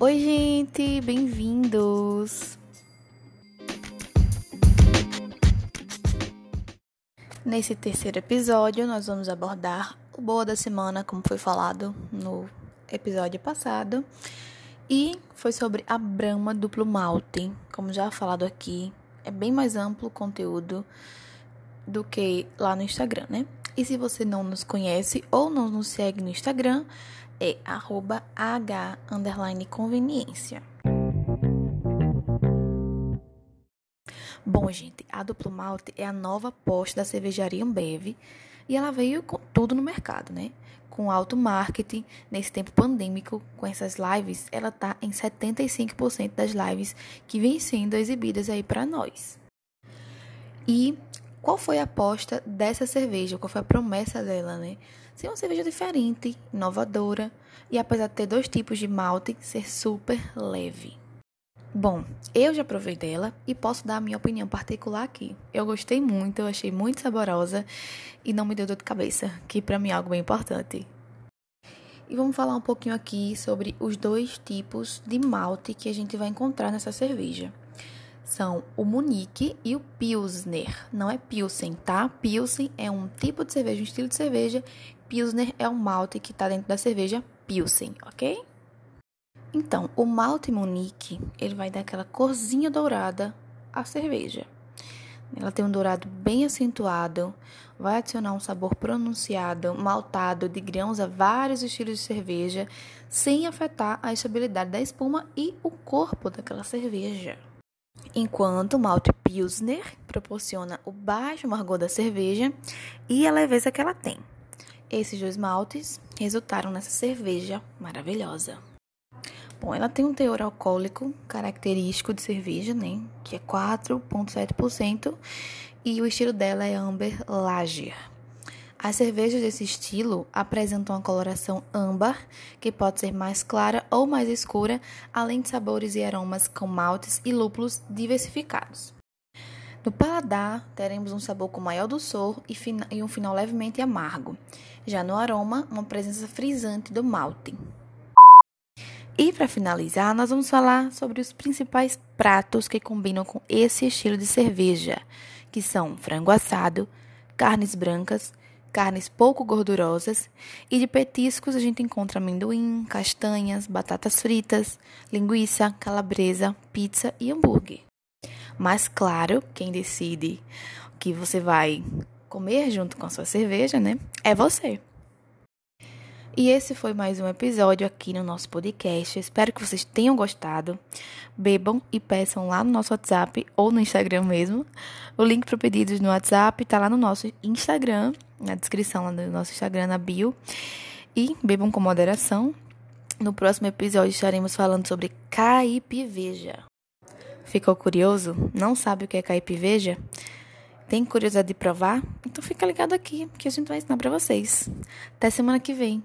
Oi, gente, bem-vindos! Nesse terceiro episódio, nós vamos abordar o Boa da Semana, como foi falado no episódio passado, e foi sobre a Brahma Duplo Malte, como já falado aqui, é bem mais amplo o conteúdo do que lá no Instagram, né? E se você não nos conhece ou não nos segue no Instagram, é arroba h conveniência. Bom, gente, a Duplo Malte é a nova aposta da cervejaria Ambev e ela veio com tudo no mercado, né? Com alto marketing, nesse tempo pandêmico, com essas lives, ela tá em 75% das lives que vêm sendo exibidas aí para nós. E qual foi a aposta dessa cerveja? Qual foi a promessa dela, né? Ser uma cerveja diferente, inovadora e apesar de ter dois tipos de malte, ser super leve. Bom, eu já provei dela e posso dar a minha opinião particular aqui. Eu gostei muito, eu achei muito saborosa e não me deu dor de cabeça, que para mim é algo bem importante. E vamos falar um pouquinho aqui sobre os dois tipos de malte que a gente vai encontrar nessa cerveja são o Munique e o Pilsner. Não é Pilsen, tá? Pilsen é um tipo de cerveja, um estilo de cerveja. Pilsner é um malte que está dentro da cerveja Pilsen, ok? Então, o malte Munique, ele vai dar aquela corzinha dourada à cerveja. Ela tem um dourado bem acentuado, vai adicionar um sabor pronunciado, maltado de grãos a vários estilos de cerveja, sem afetar a estabilidade da espuma e o corpo daquela cerveja enquanto o malte Pilsner proporciona o baixo amargor da cerveja e a leveza que ela tem. Esses dois maltes resultaram nessa cerveja maravilhosa. Bom, ela tem um teor alcoólico característico de cerveja, né, que é 4.7%, e o estilo dela é Amber Lager. As cervejas desse estilo apresentam uma coloração âmbar, que pode ser mais clara ou mais escura, além de sabores e aromas com maltes e lúpulos diversificados. No paladar, teremos um sabor com maior doçor e um final levemente amargo. Já no aroma, uma presença frisante do malte. E para finalizar, nós vamos falar sobre os principais pratos que combinam com esse estilo de cerveja, que são frango assado, carnes brancas, carnes pouco gordurosas e de petiscos a gente encontra amendoim, castanhas, batatas fritas, linguiça, calabresa, pizza e hambúrguer. Mas claro, quem decide o que você vai comer junto com a sua cerveja, né? É você. E esse foi mais um episódio aqui no nosso podcast. Espero que vocês tenham gostado. Bebam e peçam lá no nosso WhatsApp ou no Instagram mesmo. O link para pedidos no WhatsApp está lá no nosso Instagram, na descrição do nosso Instagram, na bio. E bebam com moderação. No próximo episódio estaremos falando sobre caipiveja. Ficou curioso? Não sabe o que é caipiveja? Tem curiosidade de provar? Então fica ligado aqui que a gente vai ensinar para vocês. Até semana que vem.